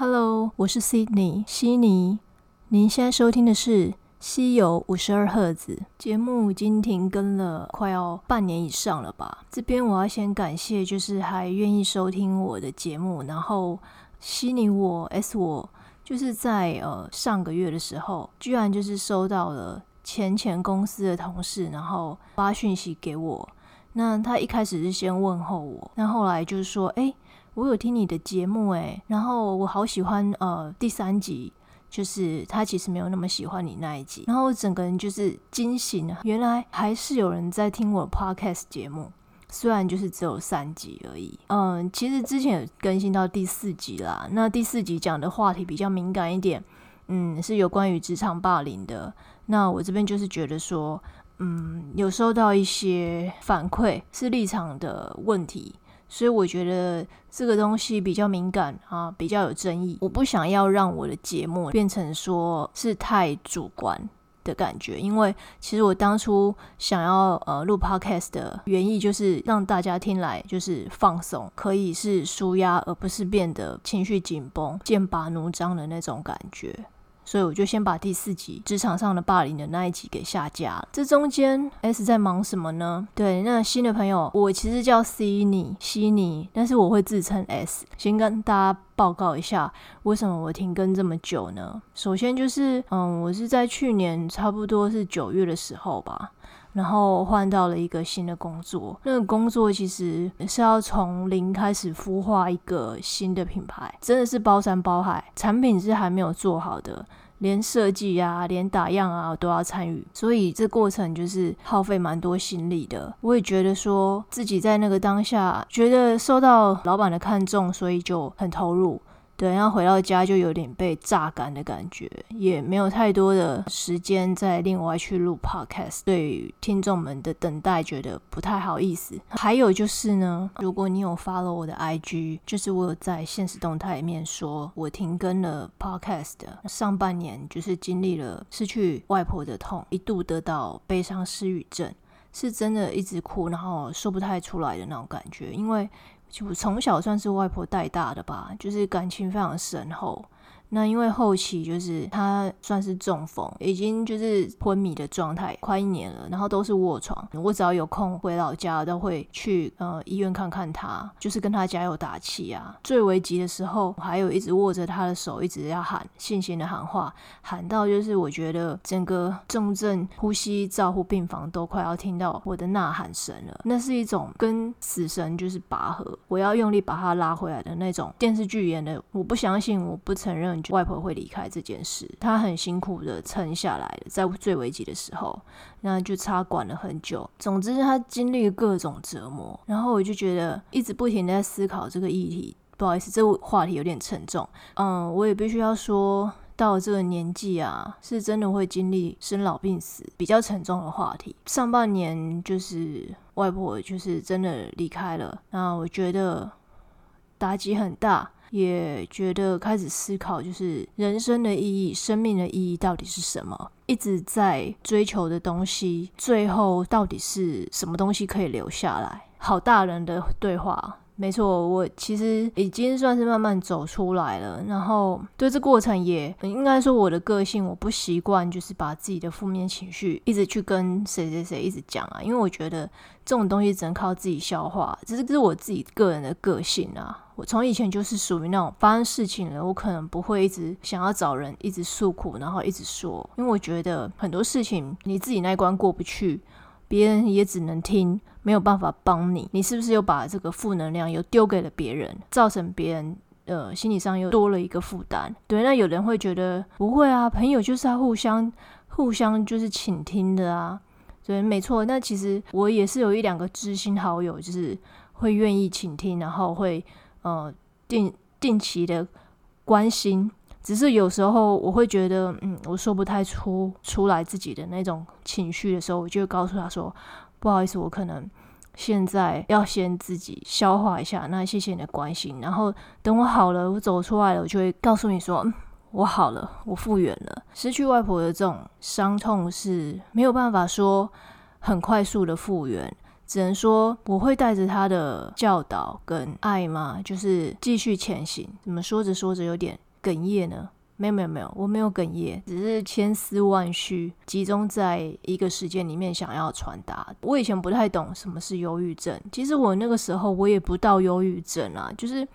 Hello，我是 Sydney 悉尼。您现在收听的是《西游五十二赫兹》节目，已经停更了快要半年以上了吧？这边我要先感谢，就是还愿意收听我的节目。然后悉尼我 S 我就是在呃上个月的时候，居然就是收到了前前公司的同事，然后发讯息给我。那他一开始是先问候我，那后来就是说，哎。我有听你的节目诶，然后我好喜欢呃第三集，就是他其实没有那么喜欢你那一集，然后我整个人就是惊醒了，原来还是有人在听我 podcast 节目，虽然就是只有三集而已。嗯，其实之前有更新到第四集啦，那第四集讲的话题比较敏感一点，嗯，是有关于职场霸凌的。那我这边就是觉得说，嗯，有收到一些反馈是立场的问题。所以我觉得这个东西比较敏感啊，比较有争议。我不想要让我的节目变成说是太主观的感觉，因为其实我当初想要呃录 podcast 的原意就是让大家听来就是放松，可以是舒压，而不是变得情绪紧绷、剑拔弩张的那种感觉。所以我就先把第四集职场上的霸凌的那一集给下架了。这中间 S 在忙什么呢？对，那新的朋友，我其实叫 C 尼悉尼，但是我会自称 S。先跟大家报告一下，为什么我停更这么久呢？首先就是，嗯，我是在去年差不多是九月的时候吧。然后换到了一个新的工作，那个工作其实是要从零开始孵化一个新的品牌，真的是包山包海，产品是还没有做好的，连设计啊，连打样啊都要参与，所以这过程就是耗费蛮多心力的。我也觉得说自己在那个当下，觉得受到老板的看重，所以就很投入。对，然后回到家就有点被榨干的感觉，也没有太多的时间再另外去录 podcast，对于听众们的等待觉得不太好意思。还有就是呢，如果你有 follow 我的 IG，就是我有在现实动态里面说我停更了 podcast，上半年就是经历了失去外婆的痛，一度得到悲伤失语症，是真的一直哭，然后说不太出来的那种感觉，因为。就从小算是外婆带大的吧，就是感情非常深厚。那因为后期就是他算是中风，已经就是昏迷的状态，快一年了，然后都是卧床。我只要有空回老家，都会去呃医院看看他，就是跟他加油打气啊。最危急的时候，我还有一直握着他的手，一直要喊信心的喊话，喊到就是我觉得整个重症呼吸照护病房都快要听到我的呐喊声了。那是一种跟死神就是拔河，我要用力把他拉回来的那种电视剧演的。我不相信，我不承认。外婆会离开这件事，她很辛苦的撑下来了，在最危急的时候，那就插管了很久。总之，她经历各种折磨，然后我就觉得一直不停的在思考这个议题。不好意思，这个话题有点沉重。嗯，我也必须要说到这个年纪啊，是真的会经历生老病死比较沉重的话题。上半年就是外婆就是真的离开了，那我觉得打击很大。也觉得开始思考，就是人生的意义、生命的意义到底是什么？一直在追求的东西，最后到底是什么东西可以留下来？好大人的对话。没错，我其实已经算是慢慢走出来了。然后对这过程也应该说，我的个性我不习惯，就是把自己的负面情绪一直去跟谁谁谁一直讲啊。因为我觉得这种东西只能靠自己消化，这是这是我自己个人的个性啊。我从以前就是属于那种发生事情了，我可能不会一直想要找人一直诉苦，然后一直说，因为我觉得很多事情你自己那一关过不去。别人也只能听，没有办法帮你。你是不是又把这个负能量又丢给了别人，造成别人呃心理上又多了一个负担？对，那有人会觉得不会啊，朋友就是要互相互相就是倾听的啊。对，没错。那其实我也是有一两个知心好友，就是会愿意倾听，然后会呃定定期的关心。只是有时候我会觉得，嗯，我说不太出出来自己的那种情绪的时候，我就会告诉他说：“不好意思，我可能现在要先自己消化一下。那谢谢你的关心，然后等我好了，我走出来了，我就会告诉你说，嗯我好了，我复原了。失去外婆的这种伤痛是没有办法说很快速的复原，只能说我会带着他的教导跟爱嘛，就是继续前行。怎么说着说着有点。哽咽呢？没有没有没有，我没有哽咽，只是千丝万绪集中在一个时间里面想要传达。我以前不太懂什么是忧郁症，其实我那个时候我也不到忧郁症啊，就是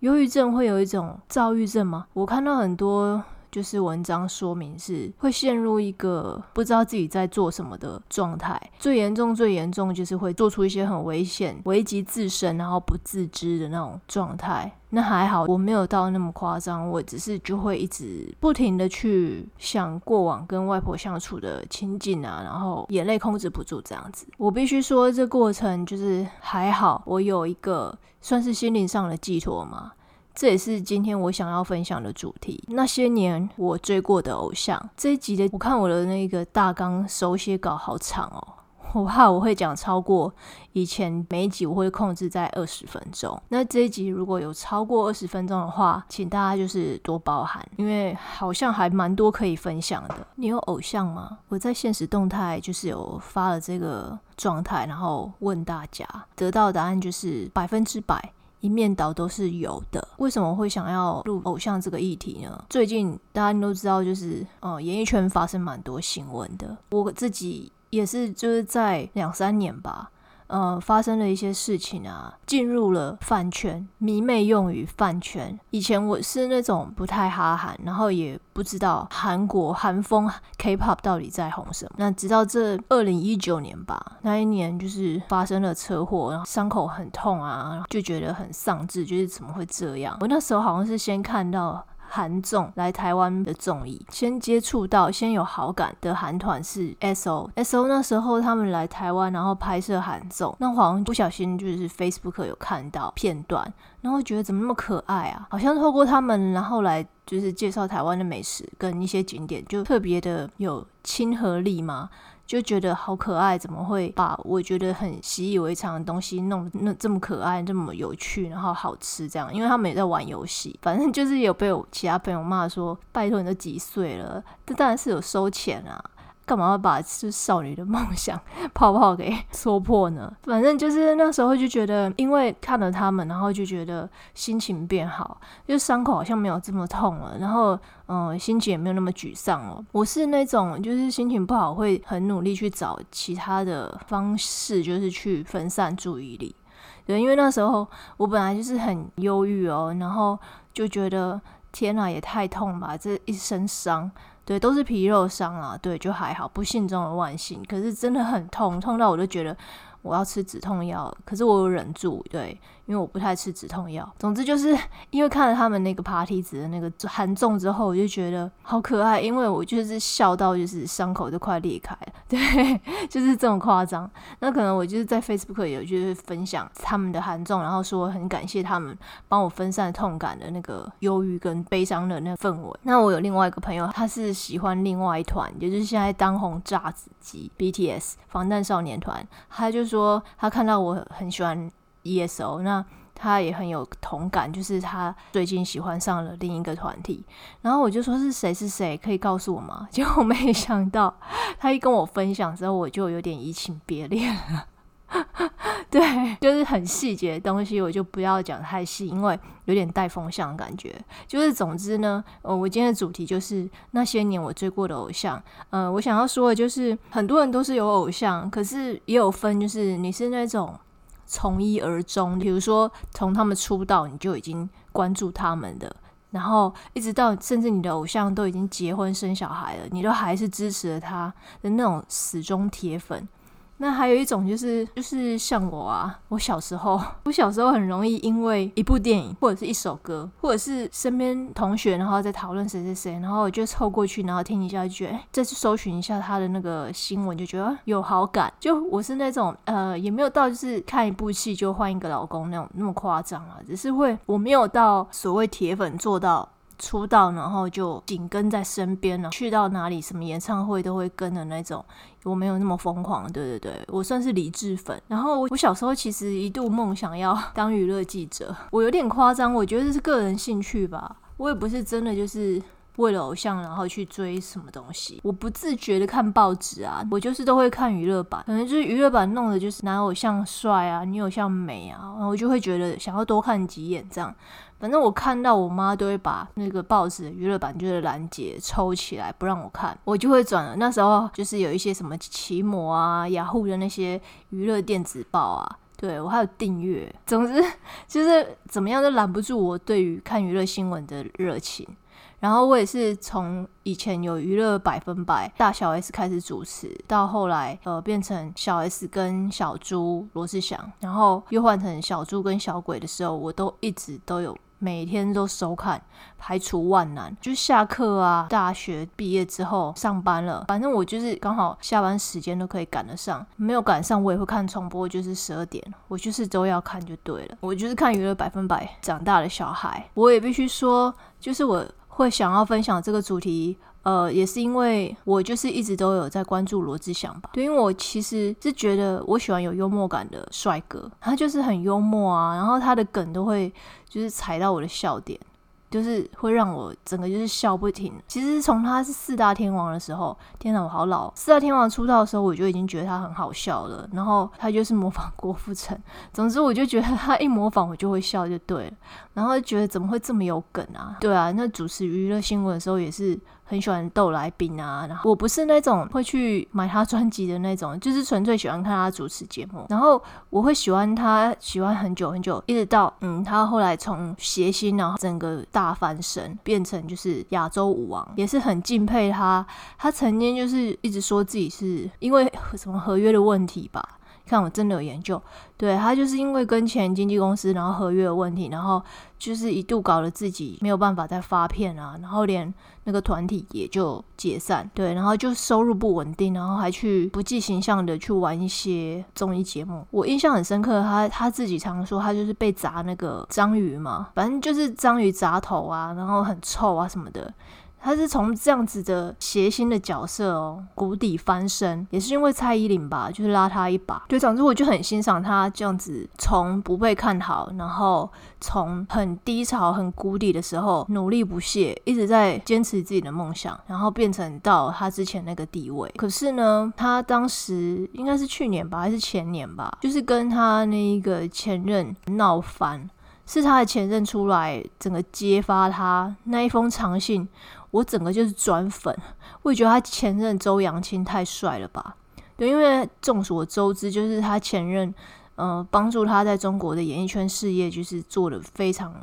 忧郁症会有一种躁郁症吗？我看到很多。就是文章说明是会陷入一个不知道自己在做什么的状态，最严重最严重就是会做出一些很危险、危及自身然后不自知的那种状态。那还好我没有到那么夸张，我只是就会一直不停的去想过往跟外婆相处的情景啊，然后眼泪控制不住这样子。我必须说这过程就是还好，我有一个算是心灵上的寄托嘛。这也是今天我想要分享的主题。那些年我追过的偶像，这一集的我看我的那个大纲手写稿好长哦，我怕我会讲超过以前每一集我会控制在二十分钟。那这一集如果有超过二十分钟的话，请大家就是多包涵，因为好像还蛮多可以分享的。你有偶像吗？我在现实动态就是有发了这个状态，然后问大家，得到的答案就是百分之百。一面倒都是有的。为什么会想要录偶像这个议题呢？最近大家都知道，就是呃，演艺圈发生蛮多新闻的。我自己也是，就是在两三年吧。呃，发生了一些事情啊，进入了饭圈，迷妹用语饭圈。以前我是那种不太哈韩，然后也不知道韩国韩风 K-pop 到底在红什么。那直到这二零一九年吧，那一年就是发生了车祸，然后伤口很痛啊，就觉得很丧志，就是怎么会这样？我那时候好像是先看到。韩综来台湾的综艺，先接触到、先有好感的韩团是 S.O.S.O. 那时候他们来台湾，然后拍摄韩综，那好像不小心就是 Facebook 有看到片段，然后觉得怎么那么可爱啊？好像透过他们，然后来就是介绍台湾的美食跟一些景点，就特别的有亲和力嘛。就觉得好可爱，怎么会把我觉得很习以为常的东西弄那这么可爱、这么有趣，然后好吃这样？因为他们也在玩游戏，反正就是有被我其他朋友骂说：“拜托，你都几岁了？”这当然是有收钱啊。干嘛要把是少女的梦想 泡泡给戳破呢？反正就是那时候就觉得，因为看了他们，然后就觉得心情变好，就伤口好像没有这么痛了，然后嗯，心情也没有那么沮丧了。我是那种就是心情不好会很努力去找其他的方式，就是去分散注意力。对，因为那时候我本来就是很忧郁哦，然后就觉得天哪，也太痛吧，这一身伤。对，都是皮肉伤啊，对，就还好，不幸中的万幸。可是真的很痛，痛到我都觉得。我要吃止痛药，可是我有忍住，对，因为我不太吃止痛药。总之就是 因为看了他们那个爬梯子的那个韩重之后，我就觉得好可爱，因为我就是笑到就是伤口都快裂开了，对，就是这种夸张。那可能我就是在 Facebook 有就是分享他们的韩重，然后说很感谢他们帮我分散痛感的那个忧郁跟悲伤的那氛围。那我有另外一个朋友，他是喜欢另外一团，也就是现在当红炸子鸡 BTS 防弹少年团，他就。说他看到我很喜欢 ESO，那他也很有同感，就是他最近喜欢上了另一个团体，然后我就说是谁是谁，可以告诉我吗？结果没想到他一跟我分享之后，我就有点移情别恋了。对，就是很细节的东西，我就不要讲太细，因为有点带风向的感觉。就是总之呢，呃，我今天的主题就是那些年我追过的偶像。呃，我想要说的就是，很多人都是有偶像，可是也有分，就是你是那种从一而终，比如说从他们出道你就已经关注他们的，然后一直到甚至你的偶像都已经结婚生小孩了，你都还是支持了他的那种死忠铁粉。那还有一种就是，就是像我啊，我小时候，我小时候很容易因为一部电影，或者是一首歌，或者是身边同学，然后在讨论谁谁谁，然后我就凑过去，然后听一下，就觉得再去搜寻一下他的那个新闻，就觉得有好感。就我是那种，呃，也没有到就是看一部戏就换一个老公那种那么夸张啊，只是会我没有到所谓铁粉做到。出道，然后就紧跟在身边了，去到哪里什么演唱会都会跟的那种。我没有那么疯狂，对对对，我算是理智粉。然后我小时候其实一度梦想要当娱乐记者，我有点夸张，我觉得这是个人兴趣吧。我也不是真的就是为了偶像然后去追什么东西。我不自觉的看报纸啊，我就是都会看娱乐版，可能就是娱乐版弄的就是男偶像帅啊，女偶像美啊，然后我就会觉得想要多看几眼这样。反正我看到我妈都会把那个报纸娱乐版就是拦截抽起来不让我看，我就会转了。那时候就是有一些什么奇摩啊、雅虎的那些娱乐电子报啊，对我还有订阅。总之就是怎么样都拦不住我对于看娱乐新闻的热情。然后我也是从以前有娱乐百分百大小 S 开始主持，到后来呃变成小 S 跟小猪罗志祥，然后又换成小猪跟小鬼的时候，我都一直都有。每天都收看，排除万难，就下课啊，大学毕业之后上班了，反正我就是刚好下班时间都可以赶得上，没有赶上我也会看重播，就是十二点，我就是都要看就对了。我就是看娱乐百分百长大的小孩，我也必须说，就是我会想要分享这个主题。呃，也是因为我就是一直都有在关注罗志祥吧，对，因为我其实是觉得我喜欢有幽默感的帅哥，他就是很幽默啊，然后他的梗都会就是踩到我的笑点。就是会让我整个就是笑不停。其实从他是四大天王的时候，天哪，我好老！四大天王出道的时候，我就已经觉得他很好笑了。然后他就是模仿郭富城，总之我就觉得他一模仿我就会笑就对了。然后觉得怎么会这么有梗啊？对啊，那主持娱乐新闻的时候也是很喜欢逗来宾啊。然后我不是那种会去买他专辑的那种，就是纯粹喜欢看他主持节目。然后我会喜欢他，喜欢很久很久，一直到嗯，他后来从谐星，然后整个。大翻身，变成就是亚洲舞王，也是很敬佩他。他曾经就是一直说自己是因为什么合约的问题吧。看我真的有研究，对他就是因为跟前经纪公司，然后合约的问题，然后就是一度搞得自己没有办法再发片啊，然后连那个团体也就解散，对，然后就收入不稳定，然后还去不计形象的去玩一些综艺节目。我印象很深刻，他他自己常说他就是被砸那个章鱼嘛，反正就是章鱼砸头啊，然后很臭啊什么的。他是从这样子的谐星的角色哦，谷底翻身，也是因为蔡依林吧，就是拉他一把。对，总之我就很欣赏他这样子，从不被看好，然后从很低潮、很谷底的时候努力不懈，一直在坚持自己的梦想，然后变成到他之前那个地位。可是呢，他当时应该是去年吧，还是前年吧，就是跟他那一个前任闹翻，是他的前任出来整个揭发他那一封长信。我整个就是转粉，我也觉得他前任周扬青太帅了吧？对，因为众所周知，就是他前任，呃，帮助他在中国的演艺圈事业，就是做的非常，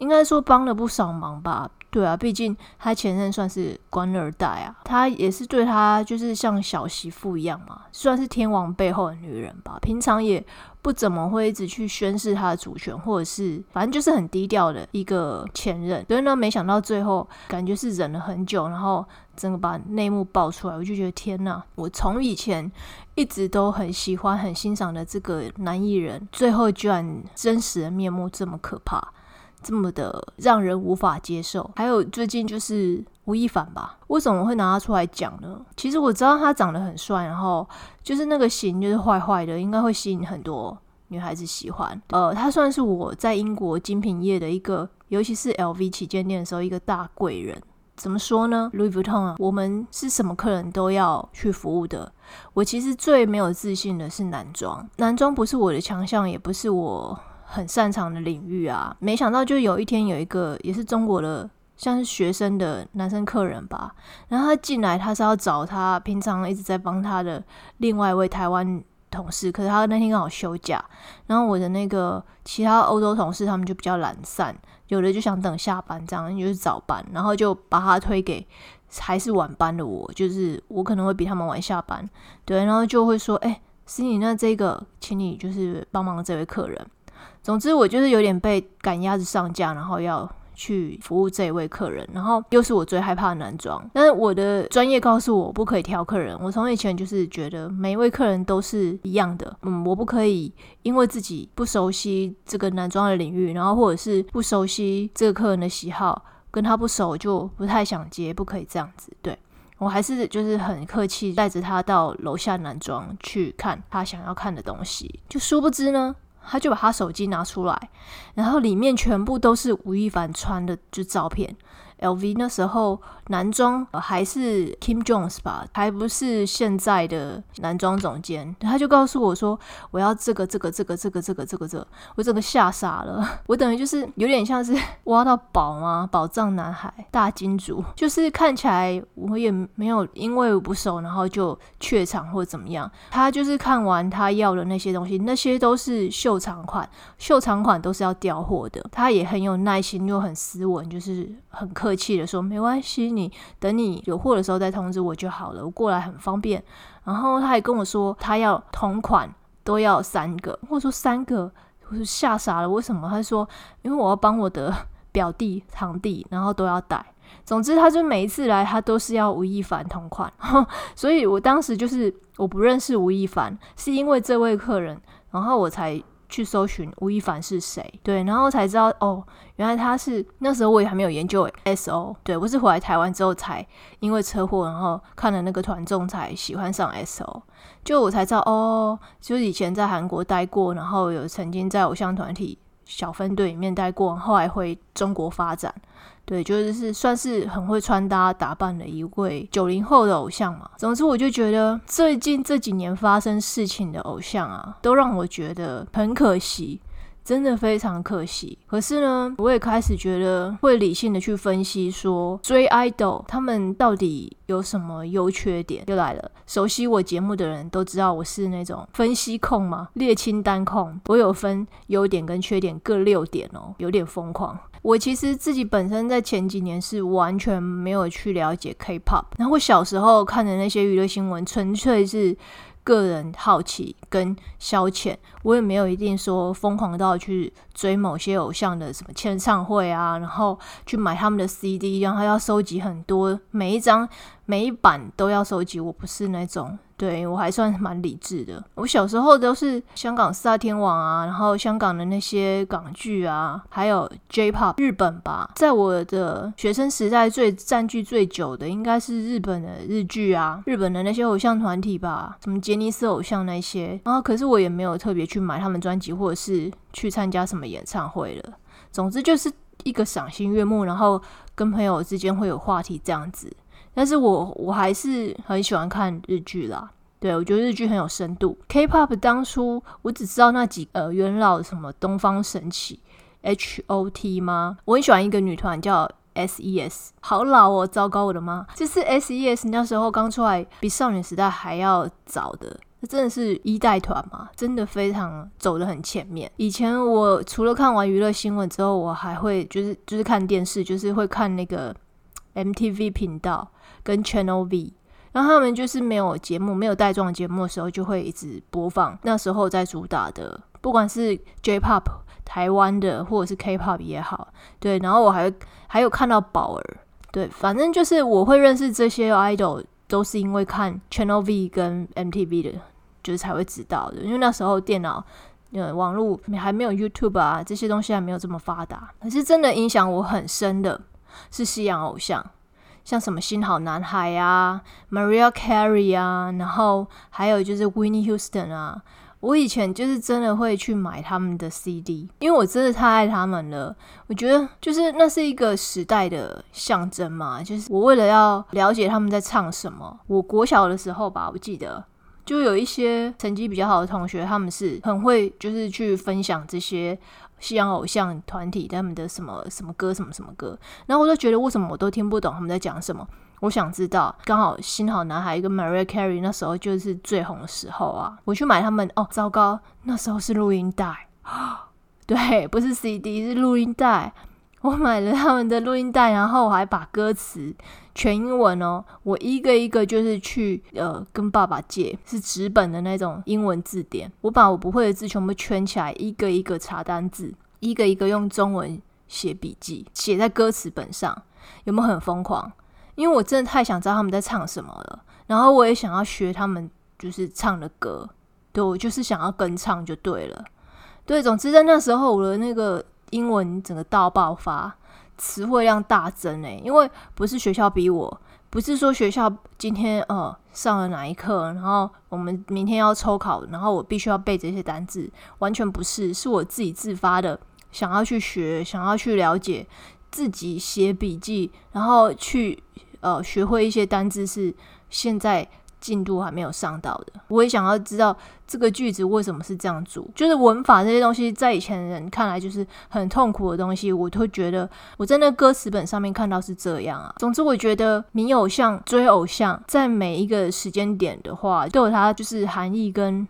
应该说帮了不少忙吧。对啊，毕竟他前任算是官二代啊，他也是对他就是像小媳妇一样嘛，算是天王背后的女人吧。平常也不怎么会一直去宣示他的主权，或者是反正就是很低调的一个前任。所以呢，没想到最后感觉是忍了很久，然后整个把内幕爆出来，我就觉得天呐！我从以前一直都很喜欢、很欣赏的这个男艺人，最后居然真实的面目这么可怕。这么的让人无法接受。还有最近就是吴亦凡吧，为什么会拿他出来讲呢？其实我知道他长得很帅，然后就是那个型就是坏坏的，应该会吸引很多女孩子喜欢。呃，他算是我在英国精品业的一个，尤其是 LV 旗舰店的时候一个大贵人。怎么说呢？Louis Vuitton 啊，我们是什么客人都要去服务的。我其实最没有自信的是男装，男装不是我的强项，也不是我。很擅长的领域啊，没想到就有一天有一个也是中国的，像是学生的男生客人吧，然后他进来，他是要找他平常一直在帮他的另外一位台湾同事，可是他那天刚好休假，然后我的那个其他欧洲同事他们就比较懒散，有的就想等下班这样，就是早班，然后就把他推给还是晚班的我，就是我可能会比他们晚下班，对，然后就会说，哎，是你那这个，请你就是帮忙这位客人。总之，我就是有点被赶鸭子上架，然后要去服务这一位客人，然后又是我最害怕的男装。但是我的专业告诉我不可以挑客人。我从以前就是觉得每一位客人都是一样的，嗯，我不可以因为自己不熟悉这个男装的领域，然后或者是不熟悉这个客人的喜好，跟他不熟就不太想接，不可以这样子。对我还是就是很客气，带着他到楼下男装去看他想要看的东西，就殊不知呢。他就把他手机拿出来，然后里面全部都是吴亦凡穿的就照片，LV 那时候男装还是 Kim Jones 吧，还不是现在的男装总监。他就告诉我说：“我要这个、这个、这个、这个、这个、这个、这。”我整个吓傻了。我等于就是有点像是挖到宝吗？宝藏男孩、大金主，就是看起来我也没有因为我不熟，然后就怯场或怎么样。他就是看完他要的那些东西，那些都是秀场款，秀场款都是要调货的。他也很有耐心，又很斯文，就是很客气的说：“没关系，你等你有货的时候再通知我就好了，我过来很方便。”然后他还跟我说，他要同款都要三个。我说三个，我是吓傻了。为什么？他说：“因为我要帮我的 表弟、堂弟，然后都要带。总之，他就每一次来，他都是要吴亦凡同款。所以我当时就是我不认识吴亦凡，是因为这位客人，然后我才。”去搜寻吴亦凡是谁，对，然后才知道哦，原来他是那时候我也还没有研究 S O，对我是回来台湾之后才因为车祸，然后看了那个团综才喜欢上 S O，就我才知道哦，就是以前在韩国待过，然后有曾经在偶像团体小分队里面待过，后来回中国发展。对，就是算是很会穿搭打扮的一位九零后的偶像嘛。总之，我就觉得最近这几年发生事情的偶像啊，都让我觉得很可惜。真的非常可惜，可是呢，我也开始觉得会理性的去分析，说追 idol 他们到底有什么优缺点。又来了，熟悉我节目的人都知道我是那种分析控嘛，列清单控。我有分优点跟缺点各六点哦，有点疯狂。我其实自己本身在前几年是完全没有去了解 K-pop，然后我小时候看的那些娱乐新闻，纯粹是。个人好奇跟消遣，我也没有一定说疯狂到去追某些偶像的什么签唱会啊，然后去买他们的 CD，然后要收集很多，每一张每一版都要收集。我不是那种。对我还算蛮理智的。我小时候都是香港四大天王啊，然后香港的那些港剧啊，还有 J-pop 日本吧。在我的学生时代，最占据最久的应该是日本的日剧啊，日本的那些偶像团体吧，什么杰尼斯偶像那些。然后可是我也没有特别去买他们专辑，或者是去参加什么演唱会了。总之就是一个赏心悦目，然后跟朋友之间会有话题这样子。但是我我还是很喜欢看日剧啦，对我觉得日剧很有深度。K-pop 当初我只知道那几呃元老什么东方神起 H.O.T 吗？我很喜欢一个女团叫 S.E.S，好老哦，糟糕我的妈！这是 S.E.S 那时候刚出来，比少女时代还要早的，那真的是一代团嘛，真的非常走得很前面。以前我除了看完娱乐新闻之后，我还会就是就是看电视，就是会看那个 MTV 频道。跟 Channel V，然后他们就是没有节目、没有带状节目的时候，就会一直播放那时候在主打的，不管是 J-Pop 台湾的，或者是 K-Pop 也好，对。然后我还还有看到宝儿，对，反正就是我会认识这些 idol，都是因为看 Channel V 跟 MTV 的，就是才会知道的。因为那时候电脑、呃，网络还没有 YouTube 啊，这些东西还没有这么发达。可是真的影响我很深的是西洋偶像。像什么新好男孩啊，Maria Carey 啊，然后还有就是 Winnie Houston 啊，我以前就是真的会去买他们的 CD，因为我真的太爱他们了。我觉得就是那是一个时代的象征嘛，就是我为了要了解他们在唱什么，我国小的时候吧，我记得就有一些成绩比较好的同学，他们是很会就是去分享这些。西洋偶像团体他们的什么什么歌什么什么歌，然后我就觉得为什么我都听不懂他们在讲什么？我想知道，刚好新好男孩跟 Maria Carey 那时候就是最红的时候啊，我去买他们哦，糟糕，那时候是录音带，对，不是 CD 是录音带。我买了他们的录音带，然后我还把歌词全英文哦，我一个一个就是去呃跟爸爸借，是纸本的那种英文字典。我把我不会的字全部圈起来，一个一个查单字，一个一个用中文写笔记，写在歌词本上。有没有很疯狂？因为我真的太想知道他们在唱什么了，然后我也想要学他们就是唱的歌，对我就是想要跟唱就对了。对，总之在那时候我的那个。英文整个大爆发，词汇量大增诶，因为不是学校逼我，不是说学校今天呃上了哪一课，然后我们明天要抽考，然后我必须要背这些单字，完全不是，是我自己自发的想要去学，想要去了解自己写笔记，然后去呃学会一些单字是现在。进度还没有上到的，我也想要知道这个句子为什么是这样做。就是文法这些东西，在以前人看来就是很痛苦的东西，我都觉得我在那歌词本上面看到是这样啊。总之，我觉得迷偶像、追偶像，在每一个时间点的话，都有它就是含义跟。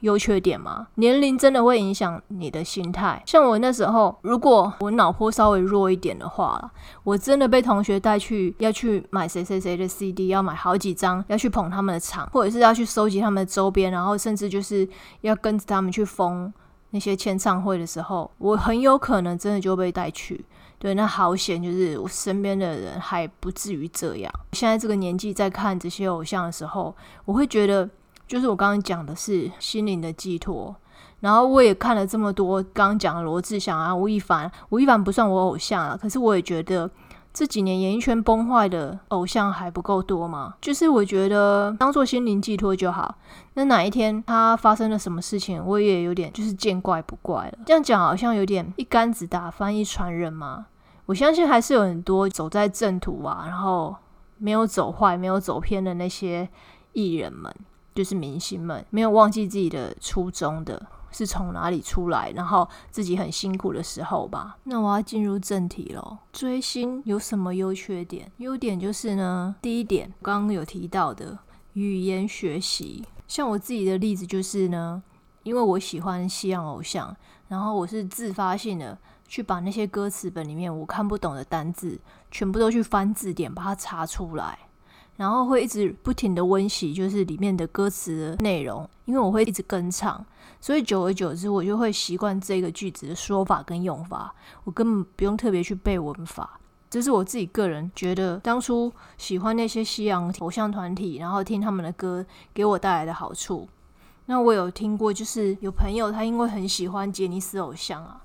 优缺点吗？年龄真的会影响你的心态。像我那时候，如果我脑波稍微弱一点的话，我真的被同学带去要去买谁谁谁的 CD，要买好几张，要去捧他们的场，或者是要去收集他们的周边，然后甚至就是要跟着他们去封那些签唱会的时候，我很有可能真的就被带去。对，那好险，就是我身边的人还不至于这样。现在这个年纪在看这些偶像的时候，我会觉得。就是我刚刚讲的是心灵的寄托，然后我也看了这么多，刚刚讲的罗志祥啊、吴亦凡，吴亦凡不算我偶像啊，可是我也觉得这几年演艺圈崩坏的偶像还不够多吗？就是我觉得当做心灵寄托就好。那哪一天他发生了什么事情，我也有点就是见怪不怪了。这样讲好像有点一竿子打翻一船人嘛。我相信还是有很多走在正途啊，然后没有走坏、没有走偏的那些艺人们。就是明星们没有忘记自己的初衷的，是从哪里出来，然后自己很辛苦的时候吧。那我要进入正题喽。追星有什么优缺点？优点就是呢，第一点刚刚有提到的语言学习。像我自己的例子就是呢，因为我喜欢西洋偶像，然后我是自发性的去把那些歌词本里面我看不懂的单字，全部都去翻字典把它查出来。然后会一直不停的温习，就是里面的歌词的内容，因为我会一直跟唱，所以久而久之，我就会习惯这个句子的说法跟用法，我根本不用特别去背文法。这是我自己个人觉得，当初喜欢那些西洋偶像团体，然后听他们的歌，给我带来的好处。那我有听过，就是有朋友他因为很喜欢杰尼斯偶像啊，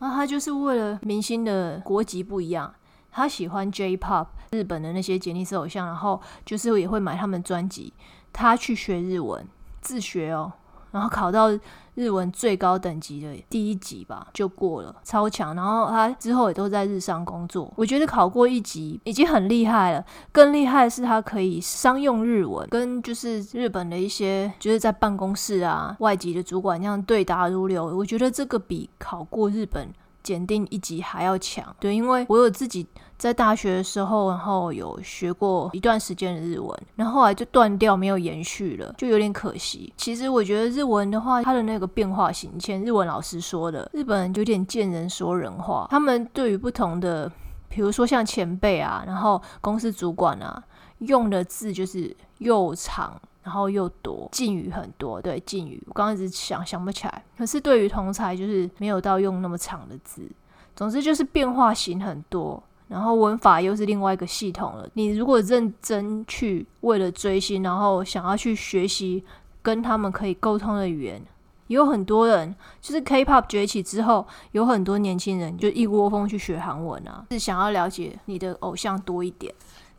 那他就是为了明星的国籍不一样。他喜欢 J-pop 日本的那些杰尼斯偶像，然后就是也会买他们专辑。他去学日文，自学哦，然后考到日文最高等级的第一级吧，就过了，超强。然后他之后也都在日商工作。我觉得考过一级已经很厉害了，更厉害的是他可以商用日文，跟就是日本的一些就是在办公室啊外籍的主管这样对答如流。我觉得这个比考过日本。检定一级还要强，对，因为我有自己在大学的时候，然后有学过一段时间的日文，然后后来就断掉，没有延续了，就有点可惜。其实我觉得日文的话，它的那个变化型，以前日文老师说的，日本人有点见人说人话，他们对于不同的，比如说像前辈啊，然后公司主管啊，用的字就是又长。然后又多敬语很多，对敬语，我刚刚一直想想不起来。可是对于同才，就是没有到用那么长的字。总之就是变化型很多，然后文法又是另外一个系统了。你如果认真去为了追星，然后想要去学习跟他们可以沟通的语言，有很多人就是 K-pop 崛起之后，有很多年轻人就一窝蜂去学韩文啊，是想要了解你的偶像多一点。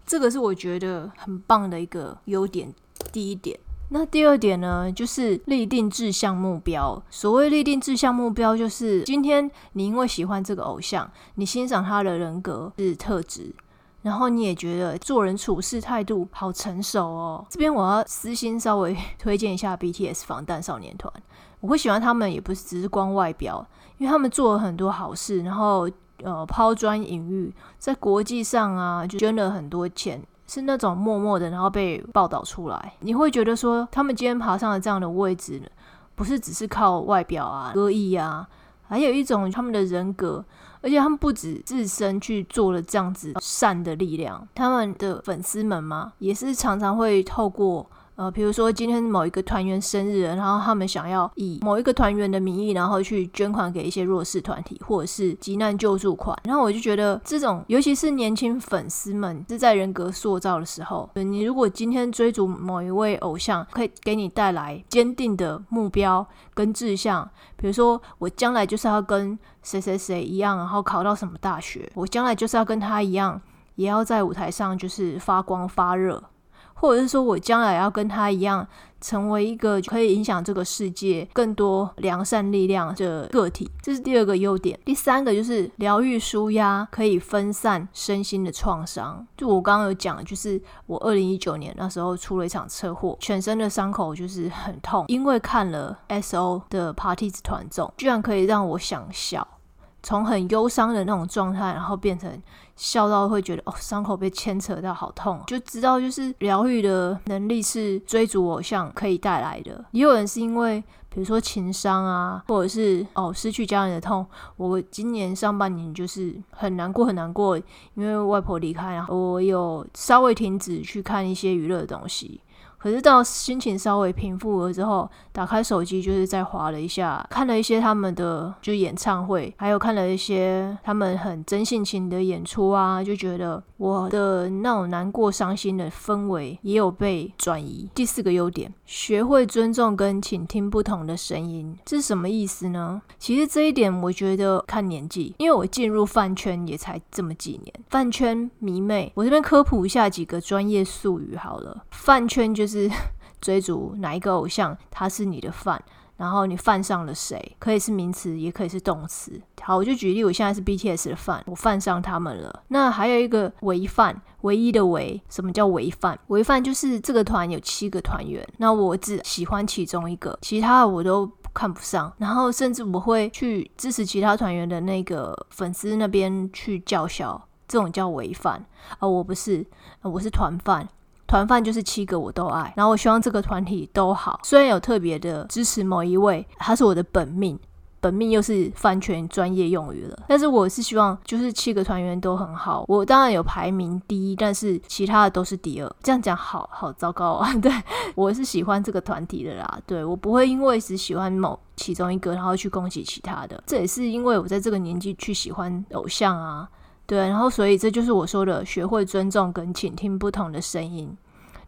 这个是我觉得很棒的一个优点。第一点，那第二点呢，就是立定志向目标。所谓立定志向目标，就是今天你因为喜欢这个偶像，你欣赏他的人格是特质，然后你也觉得做人处事态度好成熟哦。这边我要私心稍微推荐一下 BTS 防弹少年团，我会喜欢他们，也不是只是光外表，因为他们做了很多好事，然后呃抛砖引玉，在国际上啊就捐了很多钱。是那种默默的，然后被报道出来，你会觉得说，他们今天爬上了这样的位置，不是只是靠外表啊、歌艺啊，还有一种他们的人格，而且他们不止自身去做了这样子善的力量，他们的粉丝们嘛，也是常常会透过。呃，比如说今天某一个团员生日，然后他们想要以某一个团员的名义，然后去捐款给一些弱势团体，或者是急难救助款。然后我就觉得，这种尤其是年轻粉丝们是在人格塑造的时候，你如果今天追逐某一位偶像，可以给你带来坚定的目标跟志向。比如说，我将来就是要跟谁谁谁一样，然后考到什么大学，我将来就是要跟他一样，也要在舞台上就是发光发热。或者是说我将来要跟他一样。成为一个可以影响这个世界更多良善力量的个体，这是第二个优点。第三个就是疗愈舒压，可以分散身心的创伤。就我刚刚有讲，就是我二零一九年那时候出了一场车祸，全身的伤口就是很痛，因为看了 S.O 的 Party 团综，居然可以让我想笑。从很忧伤的那种状态，然后变成笑到会觉得哦，伤口被牵扯到好痛，就知道就是疗愈的能力是追逐偶像可以带来的。也有人是因为比如说情伤啊，或者是哦失去家人的痛。我今年上半年就是很难过很难过，因为外婆离开，然后我有稍微停止去看一些娱乐的东西。可是到心情稍微平复了之后，打开手机就是再划了一下，看了一些他们的就演唱会，还有看了一些他们很真性情的演出啊，就觉得我的那种难过、伤心的氛围也有被转移。第四个优点，学会尊重跟倾听不同的声音，这是什么意思呢？其实这一点我觉得看年纪，因为我进入饭圈也才这么几年，饭圈迷妹，我这边科普一下几个专业术语好了，饭圈就。是 追逐哪一个偶像，他是你的饭，然后你犯上了谁，可以是名词，也可以是动词。好，我就举例，我现在是 BTS 的饭，我犯上他们了。那还有一个唯饭，唯一的唯，什么叫唯饭？唯饭就是这个团有七个团员，那我只喜欢其中一个，其他的我都看不上，然后甚至我会去支持其他团员的那个粉丝那边去叫嚣，这种叫唯饭啊，我不是，我是团饭。团饭就是七个我都爱，然后我希望这个团体都好。虽然有特别的支持某一位，他是我的本命，本命又是饭圈专业用语了。但是我是希望就是七个团员都很好。我当然有排名第一，但是其他的都是第二。这样讲好好糟糕啊！对我是喜欢这个团体的啦，对我不会因为只喜欢某其中一个，然后去攻击其他的。这也是因为我在这个年纪去喜欢偶像啊。对，然后所以这就是我说的，学会尊重跟倾听不同的声音。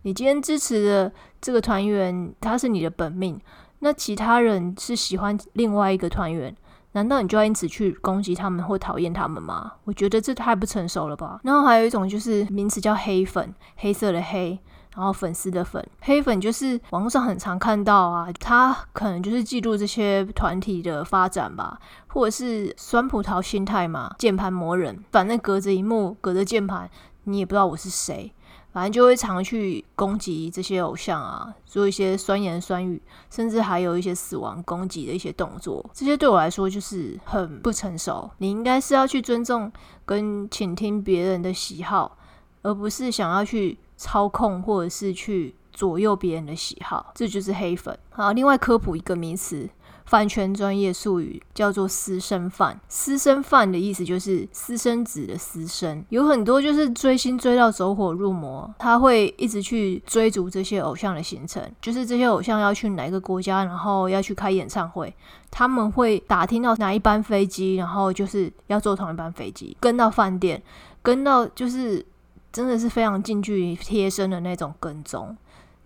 你今天支持的这个团员，他是你的本命，那其他人是喜欢另外一个团员，难道你就要因此去攻击他们或讨厌他们吗？我觉得这太不成熟了吧。然后还有一种就是名词叫黑粉，黑色的黑，然后粉丝的粉，黑粉就是网络上很常看到啊，他可能就是记录这些团体的发展吧。或者是酸葡萄心态嘛，键盘魔人，反正隔着一幕，隔着键盘，你也不知道我是谁，反正就会常去攻击这些偶像啊，做一些酸言酸语，甚至还有一些死亡攻击的一些动作，这些对我来说就是很不成熟。你应该是要去尊重跟倾听别人的喜好，而不是想要去操控或者是去左右别人的喜好，这就是黑粉。好，另外科普一个名词。饭圈专业术语叫做私生饭，私生饭的意思就是私生子的私生，有很多就是追星追到走火入魔，他会一直去追逐这些偶像的行程，就是这些偶像要去哪个国家，然后要去开演唱会，他们会打听到哪一班飞机，然后就是要坐同一班飞机，跟到饭店，跟到就是真的是非常近距离贴身的那种跟踪。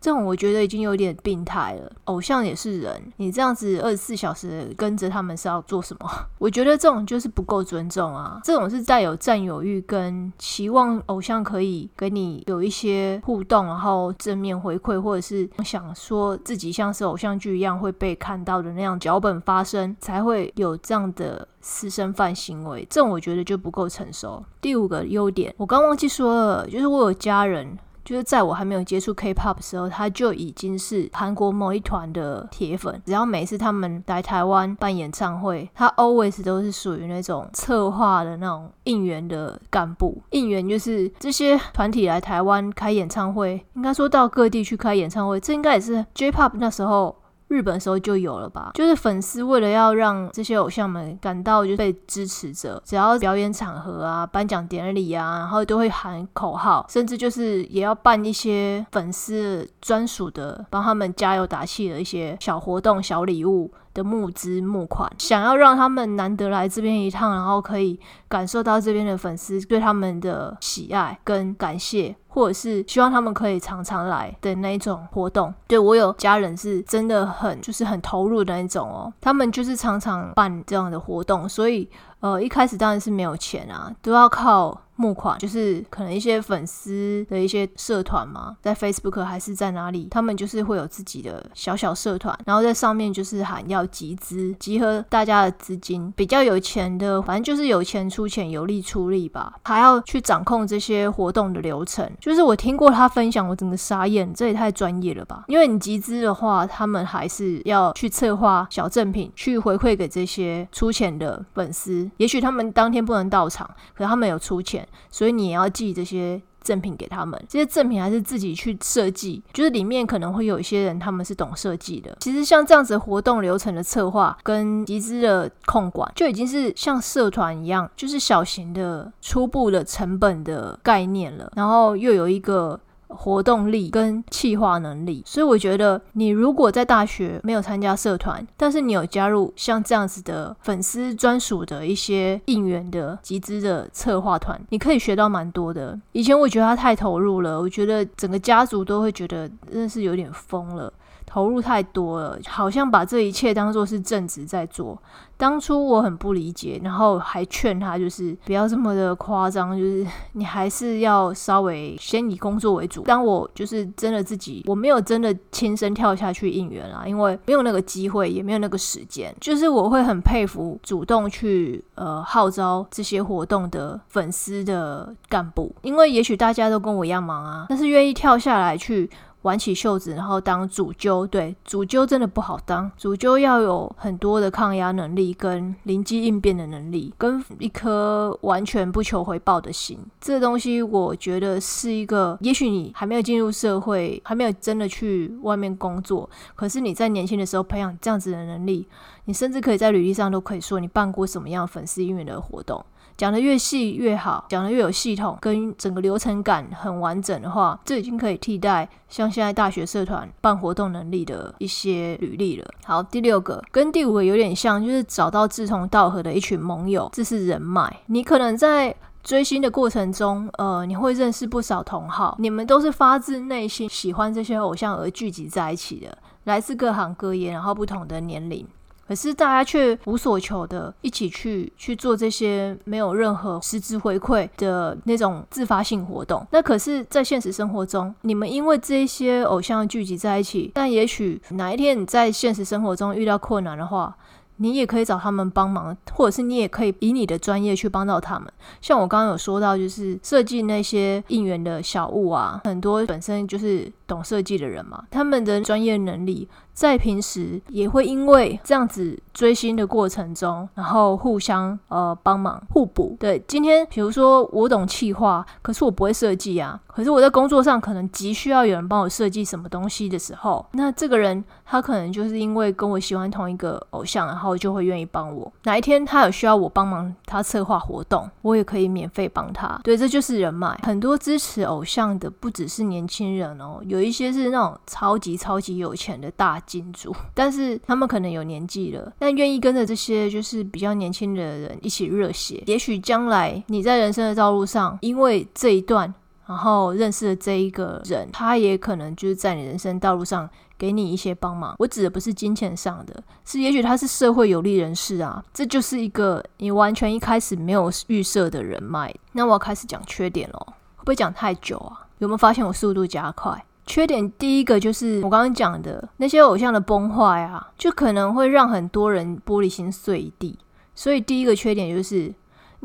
这种我觉得已经有点病态了。偶像也是人，你这样子二十四小时跟着他们是要做什么？我觉得这种就是不够尊重啊！这种是带有占有欲跟期望偶像可以给你有一些互动，然后正面回馈，或者是想说自己像是偶像剧一样会被看到的那样脚本发生，才会有这样的私生饭行为。这种我觉得就不够成熟。第五个优点，我刚忘记说了，就是我有家人。就是在我还没有接触 K-pop 的时候，他就已经是韩国某一团的铁粉。只要每次他们来台湾办演唱会，他 always 都是属于那种策划的那种应援的干部。应援就是这些团体来台湾开演唱会，应该说到各地去开演唱会，这应该也是 J-pop 那时候。日本时候就有了吧，就是粉丝为了要让这些偶像们感到就被支持着，只要表演场合啊、颁奖典礼啊，然后都会喊口号，甚至就是也要办一些粉丝专属的帮他们加油打气的一些小活动、小礼物。的募资募款，想要让他们难得来这边一趟，然后可以感受到这边的粉丝对他们的喜爱跟感谢，或者是希望他们可以常常来的那一种活动。对我有家人是真的很就是很投入的那种哦，他们就是常常办这样的活动，所以呃一开始当然是没有钱啊，都要靠募款，就是可能一些粉丝的一些社团嘛，在 Facebook 还是在哪里，他们就是会有自己的小小社团，然后在上面就是喊要集资，集合大家的资金，比较有钱的，反正就是有钱出钱，有力出力吧，还要去掌控这些活动的流程。就是我听过他分享，我整个傻眼，这也太专业了吧？因为你集资的话，他们还是要去策划小赠品，去回馈给这些出钱的粉丝，也许他们当天不能到场，可是他们有出钱。所以你也要寄这些赠品给他们，这些赠品还是自己去设计，就是里面可能会有一些人他们是懂设计的。其实像这样子活动流程的策划跟集资的控管，就已经是像社团一样，就是小型的初步的成本的概念了。然后又有一个。活动力跟企划能力，所以我觉得你如果在大学没有参加社团，但是你有加入像这样子的粉丝专属的一些应援的集资的策划团，你可以学到蛮多的。以前我觉得他太投入了，我觉得整个家族都会觉得真的是有点疯了。投入太多了，好像把这一切当做是正职在做。当初我很不理解，然后还劝他就是不要这么的夸张，就是你还是要稍微先以工作为主。当我就是真的自己，我没有真的亲身跳下去应援啊，因为没有那个机会，也没有那个时间。就是我会很佩服主动去呃号召这些活动的粉丝的干部，因为也许大家都跟我一样忙啊，但是愿意跳下来去。挽起袖子，然后当主揪。对，主揪真的不好当。主揪要有很多的抗压能力，跟灵机应变的能力，跟一颗完全不求回报的心。这东西，我觉得是一个。也许你还没有进入社会，还没有真的去外面工作，可是你在年轻的时候培养这样子的能力，你甚至可以在履历上都可以说你办过什么样粉丝应援的活动。讲的越细越好，讲的越有系统，跟整个流程感很完整的话，这已经可以替代像现在大学社团办活动能力的一些履历了。好，第六个跟第五个有点像，就是找到志同道合的一群盟友，这是人脉。你可能在追星的过程中，呃，你会认识不少同好，你们都是发自内心喜欢这些偶像而聚集在一起的，来自各行各业，然后不同的年龄。可是大家却无所求的，一起去去做这些没有任何实质回馈的那种自发性活动。那可是，在现实生活中，你们因为这些偶像聚集在一起，但也许哪一天你在现实生活中遇到困难的话。你也可以找他们帮忙，或者是你也可以以你的专业去帮到他们。像我刚刚有说到，就是设计那些应援的小物啊，很多本身就是懂设计的人嘛，他们的专业能力在平时也会因为这样子追星的过程中，然后互相呃帮忙互补。对，今天比如说我懂企划，可是我不会设计啊。可是我在工作上可能急需要有人帮我设计什么东西的时候，那这个人他可能就是因为跟我喜欢同一个偶像，然后就会愿意帮我。哪一天他有需要我帮忙他策划活动，我也可以免费帮他。对，这就是人脉。很多支持偶像的不只是年轻人哦，有一些是那种超级超级有钱的大金主，但是他们可能有年纪了，但愿意跟着这些就是比较年轻的人一起热血。也许将来你在人生的道路上，因为这一段。然后认识的这一个人，他也可能就是在你人生道路上给你一些帮忙。我指的不是金钱上的，是也许他是社会有利人士啊，这就是一个你完全一开始没有预设的人脉。那我要开始讲缺点喽，会不会讲太久啊？有没有发现我速度加快？缺点第一个就是我刚刚讲的那些偶像的崩坏啊，就可能会让很多人玻璃心碎一地。所以第一个缺点就是。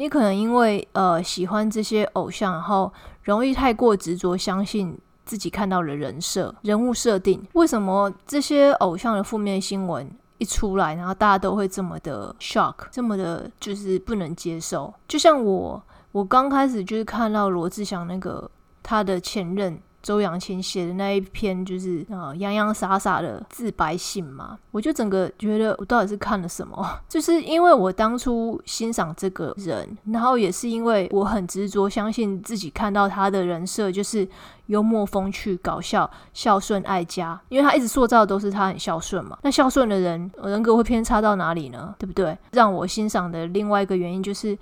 你可能因为呃喜欢这些偶像，然后容易太过执着，相信自己看到的人设、人物设定。为什么这些偶像的负面新闻一出来，然后大家都会这么的 shock，这么的就是不能接受？就像我，我刚开始就是看到罗志祥那个他的前任。周扬青写的那一篇就是呃洋洋洒洒的自白信嘛，我就整个觉得我到底是看了什么？就是因为我当初欣赏这个人，然后也是因为我很执着相信自己看到他的人设就是幽默风趣、搞笑、孝顺、爱家，因为他一直塑造的都是他很孝顺嘛。那孝顺的人人格会偏差到哪里呢？对不对？让我欣赏的另外一个原因就是。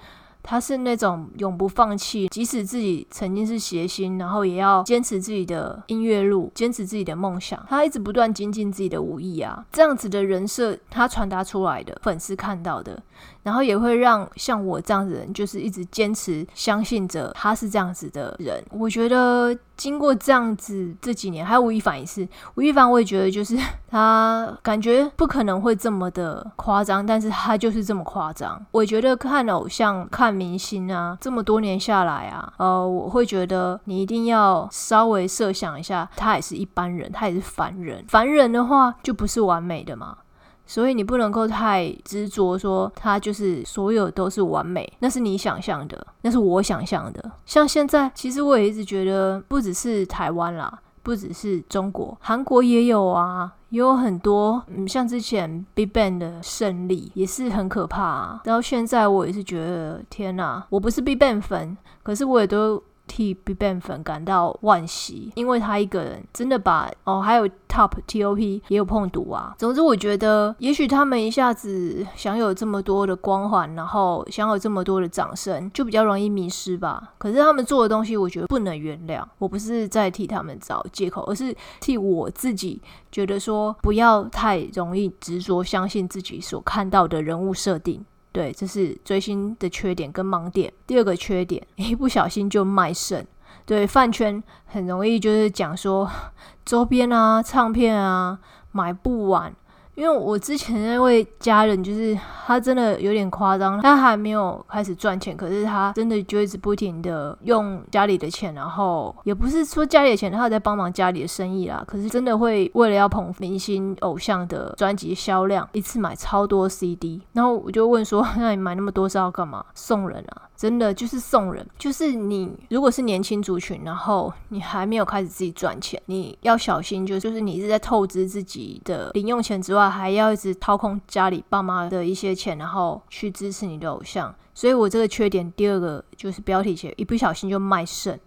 他是那种永不放弃，即使自己曾经是谐星，然后也要坚持自己的音乐路，坚持自己的梦想。他一直不断精进自己的武艺啊，这样子的人设，他传达出来的粉丝看到的，然后也会让像我这样子人，就是一直坚持相信着他是这样子的人。我觉得经过这样子这几年，还有吴亦凡也是，吴亦凡我也觉得就是 他感觉不可能会这么的夸张，但是他就是这么夸张。我觉得看偶像、看明星啊，这么多年下来啊，呃，我会觉得你一定要稍微设想一下，他也是一般人，他也是凡人。凡人的话就不是完美的嘛。所以你不能够太执着说他就是所有都是完美，那是你想象的，那是我想象的。像现在，其实我也一直觉得，不只是台湾啦，不只是中国，韩国也有啊，也有很多，嗯，像之前 BigBang 的胜利也是很可怕。啊。到现在我也是觉得，天哪，我不是 BigBang 粉，可是我也都。替 BigBang 粉感到惋惜，因为他一个人真的把哦，还有 Top T.O.P 也有碰毒啊。总之，我觉得也许他们一下子享有这么多的光环，然后享有这么多的掌声，就比较容易迷失吧。可是他们做的东西，我觉得不能原谅。我不是在替他们找借口，而是替我自己觉得说，不要太容易执着相信自己所看到的人物设定。对，这是追星的缺点跟盲点。第二个缺点，一不小心就卖肾。对，饭圈很容易就是讲说 周边啊、唱片啊买不完。因为我之前那位家人，就是他真的有点夸张，他还没有开始赚钱，可是他真的就一直不停的用家里的钱，然后也不是说家里的钱，他有在帮忙家里的生意啦，可是真的会为了要捧明星偶像的专辑销量，一次买超多 CD，然后我就问说，那你买那么多是要干嘛？送人啊？真的就是送人，就是你如果是年轻族群，然后你还没有开始自己赚钱，你要小心，就就是你是在透支自己的零用钱之外，还要一直掏空家里爸妈的一些钱，然后去支持你的偶像。所以我这个缺点第二个就是标题写一不小心就卖肾，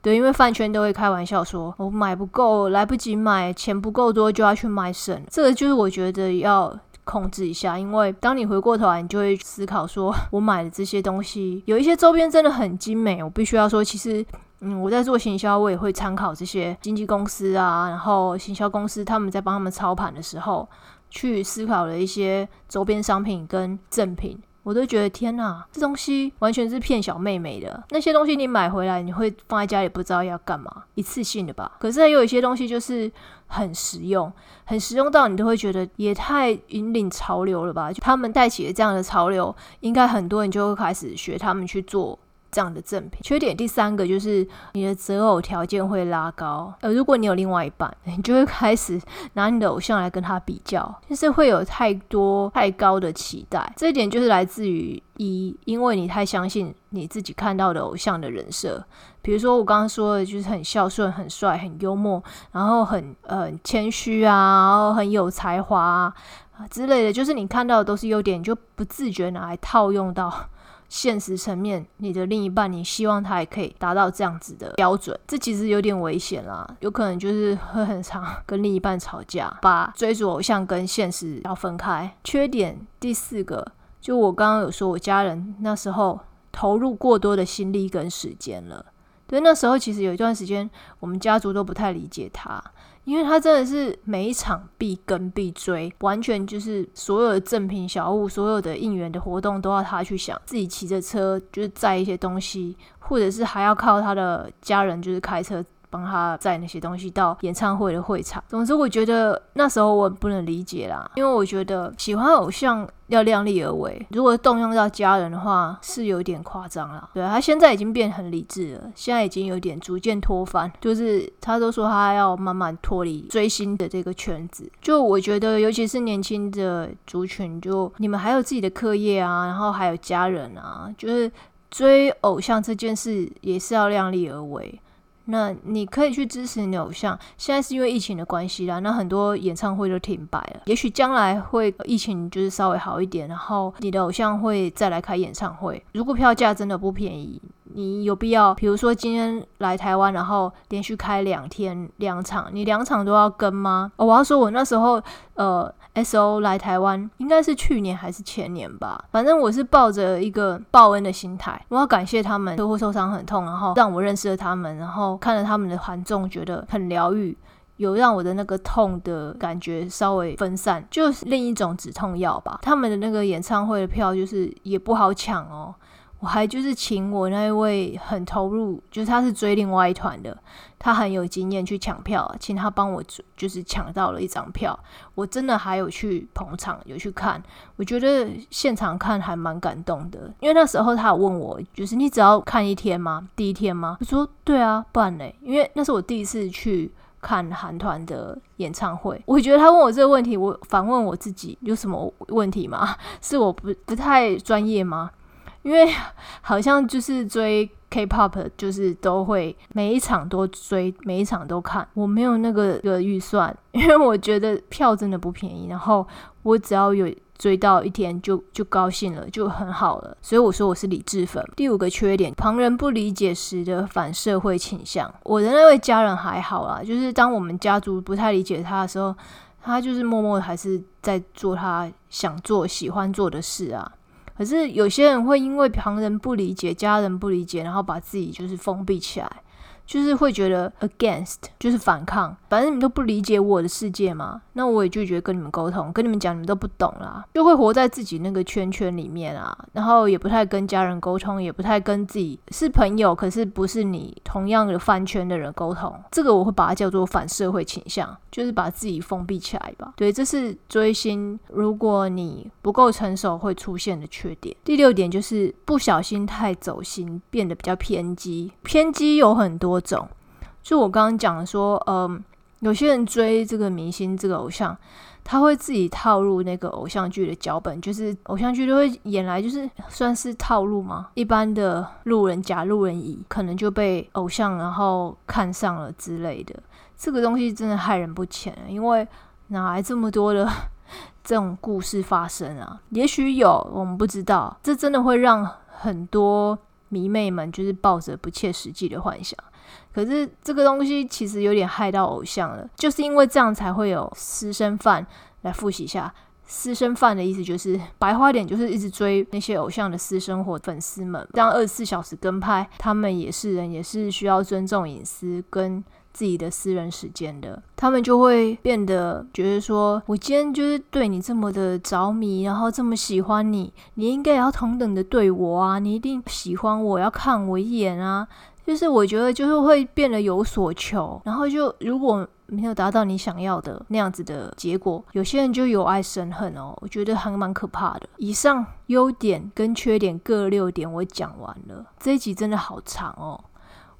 对，因为饭圈都会开玩笑说，我买不够，来不及买，钱不够多就要去卖肾，这个就是我觉得要。控制一下，因为当你回过头来，你就会思考说，我买的这些东西，有一些周边真的很精美。我必须要说，其实，嗯，我在做行销，我也会参考这些经纪公司啊，然后行销公司他们在帮他们操盘的时候，去思考了一些周边商品跟赠品。我都觉得天哪，这东西完全是骗小妹妹的。那些东西你买回来，你会放在家里不知道要干嘛，一次性的吧？可是有一些东西就是很实用，很实用到你都会觉得也太引领潮流了吧？就他们带起了这样的潮流，应该很多人就会开始学他们去做。这样的赠品，缺点第三个就是你的择偶条件会拉高。呃，如果你有另外一半，你就会开始拿你的偶像来跟他比较，就是会有太多太高的期待。这一点就是来自于一，因为你太相信你自己看到的偶像的人设。比如说我刚刚说的，就是很孝顺、很帅、很幽默，然后很呃谦虚啊，然后很有才华啊之类的，就是你看到的都是优点，你就不自觉拿来套用到。现实层面，你的另一半，你希望他也可以达到这样子的标准，这其实有点危险啦，有可能就是会很常 跟另一半吵架，把追逐偶像跟现实要分开。缺点第四个，就我刚刚有说，我家人那时候投入过多的心力跟时间了，对，那时候其实有一段时间，我们家族都不太理解他。因为他真的是每一场必跟必追，完全就是所有的赠品小物、所有的应援的活动都要他去想，自己骑着车就是载一些东西，或者是还要靠他的家人就是开车。帮他载那些东西到演唱会的会场。总之，我觉得那时候我不能理解啦，因为我觉得喜欢偶像要量力而为。如果动用到家人的话，是有点夸张了。对他现在已经变很理智了，现在已经有点逐渐脱翻，就是他都说他要慢慢脱离追星的这个圈子。就我觉得，尤其是年轻的族群，就你们还有自己的课业啊，然后还有家人啊，就是追偶像这件事也是要量力而为。那你可以去支持你的偶像。现在是因为疫情的关系啦，那很多演唱会都停摆了。也许将来会疫情就是稍微好一点，然后你的偶像会再来开演唱会。如果票价真的不便宜，你有必要，比如说今天来台湾，然后连续开两天两场，你两场都要跟吗？我要说，我那时候呃。S.O 来台湾应该是去年还是前年吧，反正我是抱着一个报恩的心态，我要感谢他们，车祸受伤很痛，然后让我认识了他们，然后看了他们的团众，觉得很疗愈。有让我的那个痛的感觉稍微分散，就是另一种止痛药吧。他们的那个演唱会的票就是也不好抢哦。我还就是请我那一位很投入，就是他是追另外一团的，他很有经验去抢票，请他帮我就是抢到了一张票。我真的还有去捧场，有去看，我觉得现场看还蛮感动的。因为那时候他有问我，就是你只要看一天吗？第一天吗？我说对啊，不然嘞，因为那是我第一次去看韩团的演唱会，我觉得他问我这个问题，我反问我自己有什么问题吗？是我不不太专业吗？因为好像就是追 K-pop，就是都会每一场都追，每一场都看。我没有那个个预算，因为我觉得票真的不便宜。然后我只要有追到一天，就就高兴了，就很好了。所以我说我是理智粉。第五个缺点，旁人不理解时的反社会倾向。我的那位家人还好啦，就是当我们家族不太理解他的时候，他就是默默还是在做他想做、喜欢做的事啊。可是有些人会因为旁人不理解、家人不理解，然后把自己就是封闭起来。就是会觉得 against 就是反抗，反正你们都不理解我的世界嘛，那我也拒绝跟你们沟通，跟你们讲你们都不懂啦，就会活在自己那个圈圈里面啊，然后也不太跟家人沟通，也不太跟自己是朋友，可是不是你同样的饭圈的人沟通，这个我会把它叫做反社会倾向，就是把自己封闭起来吧。对，这是追星，如果你不够成熟会出现的缺点。第六点就是不小心太走心，变得比较偏激，偏激有很多。种，就我刚刚讲的说，嗯，有些人追这个明星、这个偶像，他会自己套入那个偶像剧的脚本，就是偶像剧都会演来，就是算是套路嘛。一般的路人甲、路人乙，可能就被偶像然后看上了之类的。这个东西真的害人不浅，因为哪来这么多的 这种故事发生啊？也许有，我们不知道。这真的会让很多迷妹们就是抱着不切实际的幻想。可是这个东西其实有点害到偶像了，就是因为这样才会有私生饭来复习一下。私生饭的意思就是白花点，就是一直追那些偶像的私生活，粉丝们这样二十四小时跟拍，他们也是人，也是需要尊重隐私跟自己的私人时间的。他们就会变得觉得说，我今天就是对你这么的着迷，然后这么喜欢你，你应该也要同等的对我啊，你一定喜欢我，要看我一眼啊。就是我觉得就是会变得有所求，然后就如果没有达到你想要的那样子的结果，有些人就有爱生恨哦，我觉得还蛮可怕的。以上优点跟缺点各六点我讲完了，这一集真的好长哦，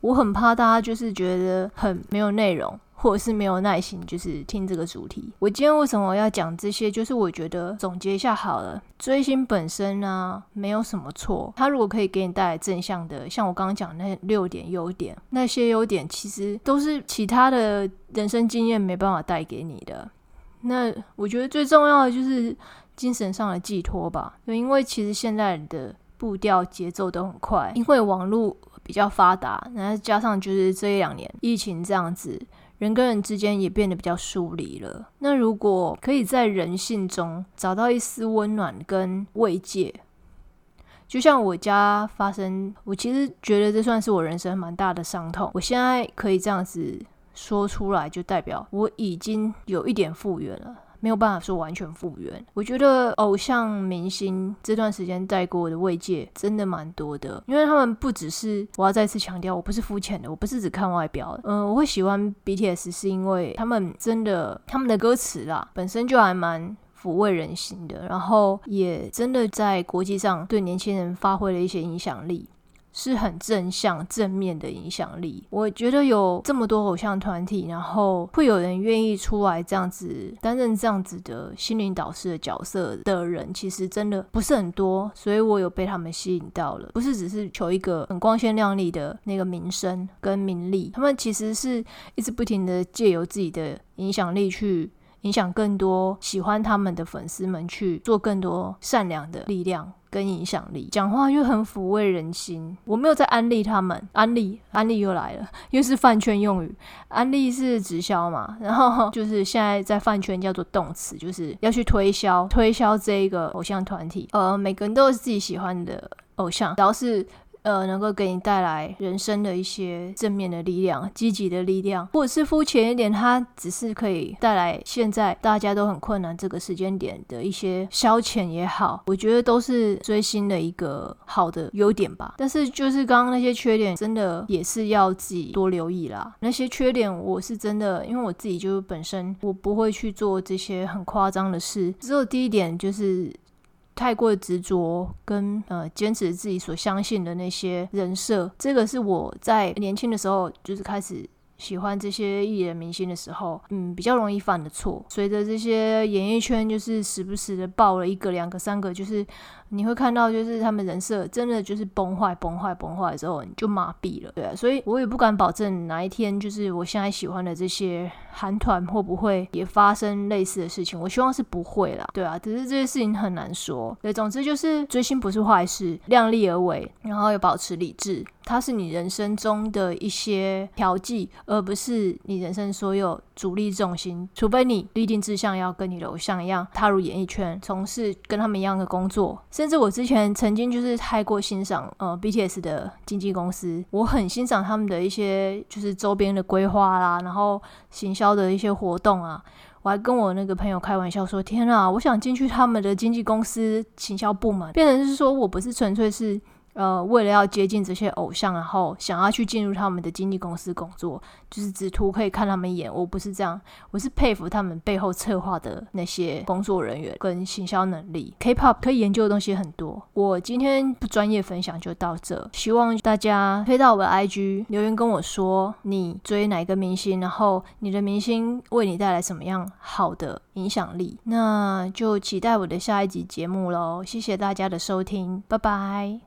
我很怕大家就是觉得很没有内容。或者是没有耐心，就是听这个主题。我今天为什么要讲这些？就是我觉得总结一下好了，追星本身呢没有什么错。它如果可以给你带来正向的，像我刚刚讲那六点优点，那些优点其实都是其他的人生经验没办法带给你的。那我觉得最重要的就是精神上的寄托吧。因为其实现在的步调节奏都很快，因为网络比较发达，然后加上就是这一两年疫情这样子。人跟人之间也变得比较疏离了。那如果可以在人性中找到一丝温暖跟慰藉，就像我家发生，我其实觉得这算是我人生蛮大的伤痛。我现在可以这样子说出来，就代表我已经有一点复原了。没有办法说完全复原。我觉得偶像明星这段时间带给我的慰藉真的蛮多的，因为他们不只是我要再次强调，我不是肤浅的，我不是只看外表。嗯，我会喜欢 BTS 是因为他们真的他们的歌词啦本身就还蛮抚慰人心的，然后也真的在国际上对年轻人发挥了一些影响力。是很正向、正面的影响力。我觉得有这么多偶像团体，然后会有人愿意出来这样子担任这样子的心灵导师的角色的人，其实真的不是很多。所以我有被他们吸引到了，不是只是求一个很光鲜亮丽的那个名声跟名利，他们其实是一直不停的借由自己的影响力去。影响更多喜欢他们的粉丝们去做更多善良的力量跟影响力，讲话又很抚慰人心。我没有在安利他们，安利安利又来了，又是饭圈用语。安利是直销嘛，然后 就是现在在饭圈叫做动词，就是要去推销推销这一个偶像团体。呃，每个人都有自己喜欢的偶像，只要是呃，能够给你带来人生的一些正面的力量、积极的力量，或者是肤浅一点，它只是可以带来现在大家都很困难这个时间点的一些消遣也好，我觉得都是追星的一个好的优点吧。但是就是刚刚那些缺点，真的也是要自己多留意啦。那些缺点，我是真的，因为我自己就本身我不会去做这些很夸张的事。只有第一点就是。太过执着跟呃坚持自己所相信的那些人设，这个是我在年轻的时候就是开始喜欢这些艺人明星的时候，嗯，比较容易犯的错。随着这些演艺圈就是时不时的爆了一个、两个、三个，就是。你会看到，就是他们人设真的就是崩坏、崩坏、崩坏之后，你就麻痹了，对啊，所以我也不敢保证哪一天，就是我现在喜欢的这些韩团会不会也发生类似的事情。我希望是不会啦，对啊，只是这些事情很难说。对，总之就是追星不是坏事，量力而为，然后又保持理智，它是你人生中的一些调剂，而不是你人生所有主力重心。除非你立定志向，要跟你的偶像一样踏入演艺圈，从事跟他们一样的工作。甚至我之前曾经就是太过欣赏呃 BTS 的经纪公司，我很欣赏他们的一些就是周边的规划啦，然后行销的一些活动啊，我还跟我那个朋友开玩笑说：“天啊，我想进去他们的经纪公司行销部门。”变成是说我不是纯粹是。呃，为了要接近这些偶像，然后想要去进入他们的经纪公司工作，就是只图可以看他们演。我不是这样，我是佩服他们背后策划的那些工作人员跟行销能力。K-pop 可以研究的东西很多，我今天不专业分享就到这。希望大家推到我的 IG 留言跟我说，你追哪个明星，然后你的明星为你带来什么样好的影响力。那就期待我的下一集节目喽！谢谢大家的收听，拜拜。